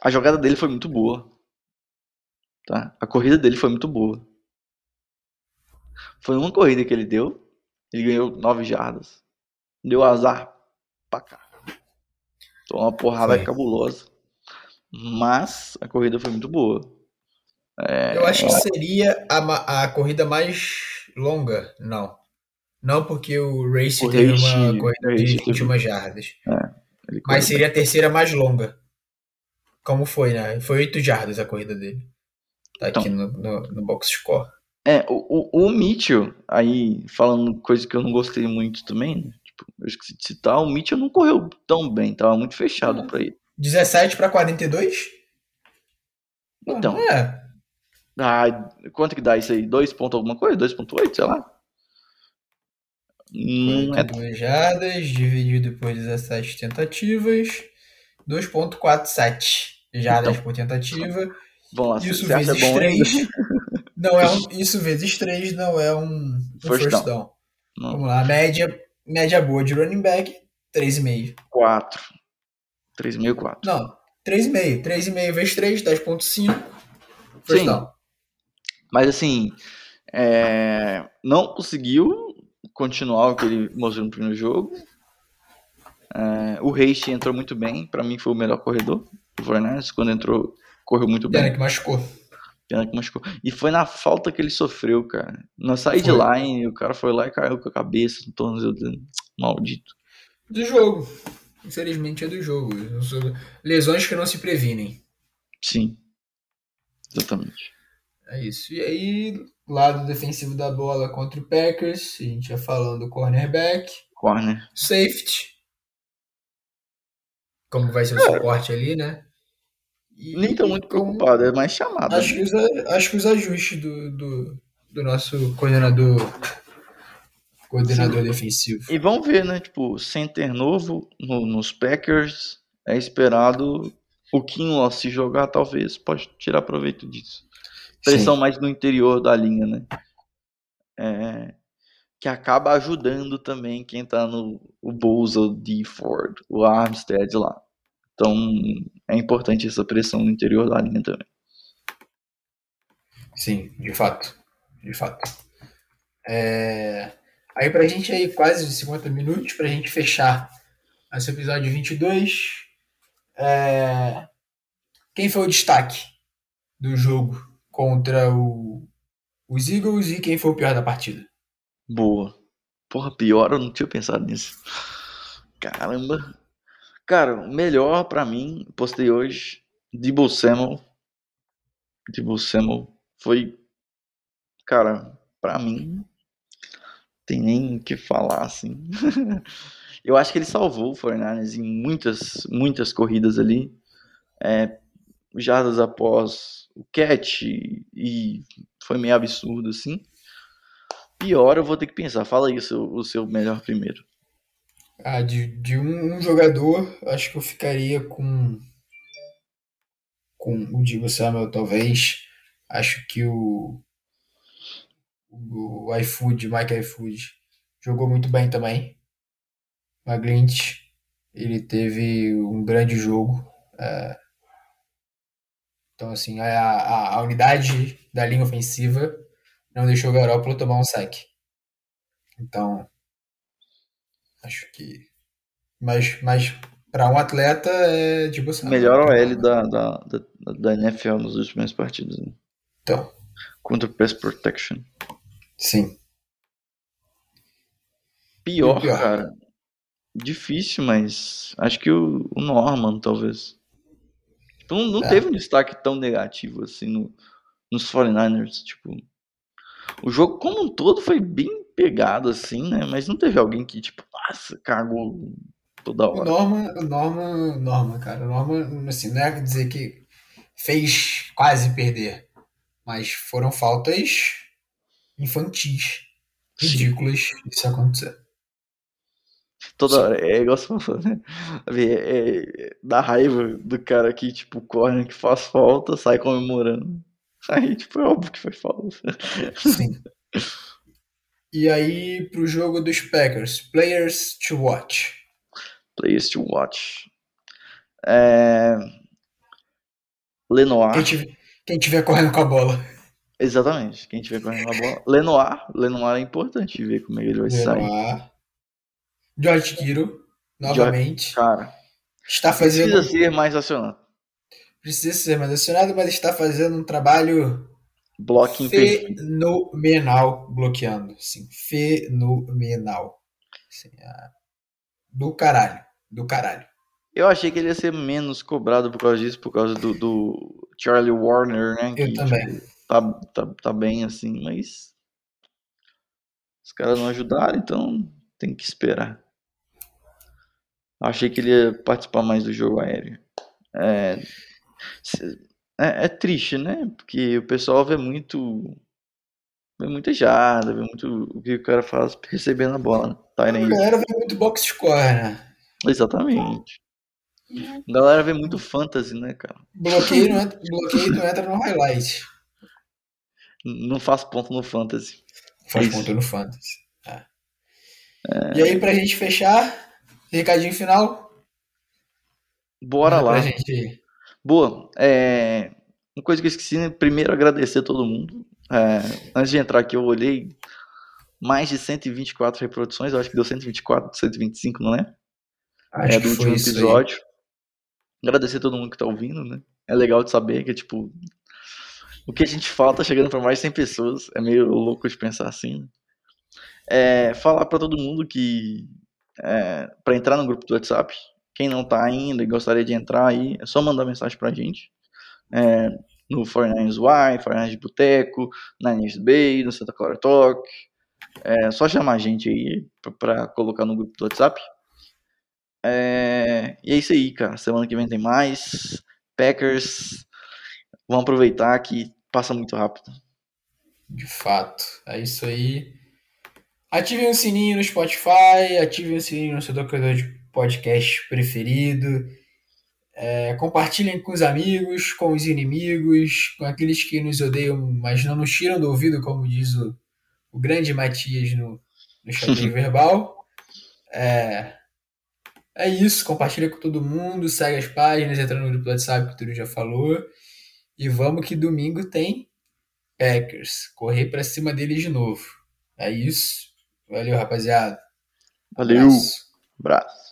A jogada dele foi muito boa. Tá? A corrida dele foi muito boa. Foi uma corrida que ele deu. Ele ganhou 9 jardas. Deu azar pra cá. Então uma porrada Foi. cabulosa. Mas a corrida foi muito boa. É, Eu acho que seria a, a corrida mais longa. Não. Não porque o Race O teve Race- uma corrida Race de teve- 21 jardas. ele Mas seria a terceira mais longa. Como foi, né? Foi 8 jardas a corrida dele. Tá aqui no, no, no box score. É, o, o, o Mitchell, aí falando coisa que eu não gostei muito também, né? Tipo, eu esqueci de citar, o Mitchell não correu tão bem, tava muito fechado pra ele. 17 para 42? Então. É. Ah, quanto que dá isso aí? 2 ponto alguma coisa? 2.8, sei lá? Não é 42 jardas dividido por 17 tentativas. 2.47 jardas Então. por tentativa. Vamos lá, Isso acha vezes bom 3. ainda? Não é um, isso vezes 3 não é um, um First down. down. Vamos lá, média, média boa de running back, 3,5. 4. 3,5, 4. Não, 3,5. 3,5 vezes 3, 10,5. First Sim. down. Mas assim, é, não conseguiu continuar o que ele mostrou no primeiro jogo. É, o Reis entrou muito bem, pra mim foi o melhor corredor do Fortnite. Quando entrou, correu muito Pena bem. que machucou. Pena que machucou. E foi na falta que ele sofreu, cara. Na sideline, o cara foi lá e caiu com a cabeça no tornozelo dele. Maldito. Do jogo. Infelizmente é do jogo. Lesões que não se previnem. Sim. Exatamente. É isso. E aí, lado defensivo da bola contra o Packers, a gente ia falando do cornerback, Corner. safety. Como vai ser o suporte ali, né? E Nem tô muito preocupado, é mais chamada. Acho que os, acho que os ajustes do, do, do nosso coordenador coordenador defensivo. E vamos ver, né? Tipo, center novo no- nos Packers. É esperado o Kinlaw se jogar, talvez. Pode tirar proveito disso. Pressão Sim. mais no interior da linha, né? É, que acaba ajudando também quem tá no o Bolsa, o Ford, o Armstead lá. Então é importante essa pressão no interior da linha também. Sim, de fato. De fato. É... Aí pra gente aí, quase 50 minutos, pra gente fechar esse episódio 22. É... Quem foi o destaque do jogo contra o... os Eagles e quem foi o pior da partida? Boa. Porra, pior, eu não tinha pensado nisso. Caramba. Cara, o melhor pra mim, postei hoje, Debo Samuel. Debo Samuel foi, cara, pra mim, tem nem o que falar, assim. eu acho que ele salvou o Fernandes em muitas, muitas corridas ali. É, jardas após o catch e foi meio absurdo, assim. Pior, eu vou ter que pensar. Fala aí o seu, o seu melhor primeiro. Ah, de, de um, um jogador, acho que eu ficaria com com o Divo Samuel, talvez. Acho que o o iFood, Mike iFood, jogou muito bem também. O Maglint, ele teve um grande jogo. é. Então, assim, a, a, a unidade da linha ofensiva não deixou o Garoppolo tomar um saque. Então, acho que. Mas, mas para um atleta é tipo assim. Melhor OL da, da, da, da NFL nos últimos partidos. Né? Então, Contra Pass Protection. sim. Pior, pior? cara. Difícil, mas acho que o, o Norman, talvez. Tipo, não, não É. teve um destaque tão negativo assim no, nos 49ers. Tipo, o jogo como um todo foi bem pegado, assim, né? Mas não teve alguém que, tipo, nossa, cagou toda hora. Norman, o Norman, Norman, cara. O Norman, assim, não é dizer que fez quase perder. Mas foram faltas infantis, Sim. ridículas isso acontecer. Toda Sim. hora. É igual você falou, né? É, é, dá raiva do cara que, tipo, corre, que faz falta, sai comemorando. Aí, tipo, é óbvio que foi falta. Sim. E aí, pro jogo dos Packers, players to watch. Players to watch. É... Lenoir. Quem tiver, quem tiver correndo com a bola. Exatamente, quem tiver correndo com a bola. Lenoir. Lenoir é importante ver como é que ele vai sair. George Kiro, novamente. Cara, está fazendo. precisa ser mais acionado. Precisa ser mais acionado, mas está fazendo um trabalho Blocking perfeito. fenomenal bloqueando. Sim, fenomenal. Assim, é, do caralho. Do caralho. Eu achei que ele ia ser menos cobrado por causa disso, por causa do, do Charlie Warner, né? Eu que, também. tipo, tá, tá, tá bem assim, mas os caras não ajudaram, então tem que esperar. Achei que ele ia participar mais do jogo aéreo. É, é, é triste, né? Porque o pessoal vê muito. Vê muita jada, vê muito o que o cara faz recebendo a bola. Né? A galera vê muito box score, né? Exatamente. A galera vê muito fantasy, né, cara? Bloqueio não entra, bloqueio não entra no highlight. Não faz ponto no fantasy. Faz Isso. ponto no fantasy. É. E aí, pra gente fechar, recadinho final. Bora Manda lá. Gente. Boa. É, Uma coisa que eu esqueci, né? Primeiro agradecer a todo mundo. É, Antes de entrar aqui, eu olhei mais de 124 reproduções. Eu acho que deu 124, 125, não é? Acho é que do último isso aí. episódio. Agradecer a todo mundo que tá ouvindo, né? É legal de saber que, tipo, o que a gente fala tá chegando pra mais de 100 pessoas. É meio louco de pensar assim, né? É, falar pra todo mundo que é, para entrar no grupo do WhatsApp, quem não tá ainda e gostaria de entrar aí, é só mandar mensagem pra gente. É, no 49ers Y, 49ers Boteco, Niners Bay, no Santa Clara Talk. É só chamar a gente aí pra colocar no grupo do WhatsApp. É, e é isso aí, cara. Semana que vem tem mais. Packers. Vamos aproveitar que passa muito rápido. De fato. É isso aí. Ativem o sininho no Spotify, ativem o sininho no seu tocador de podcast preferido. É, compartilhem com os amigos, com os inimigos, com aqueles que nos odeiam, mas não nos tiram do ouvido, como diz o, o grande Matias no, no Chateau Verbal. É, é isso, compartilha com todo mundo, segue as páginas, entra no grupo do WhatsApp que o Túlio já falou. E vamos que domingo tem Packers. Correr pra cima deles de novo. É isso. Valeu, rapaziada. Valeu. Abraço. Abraço.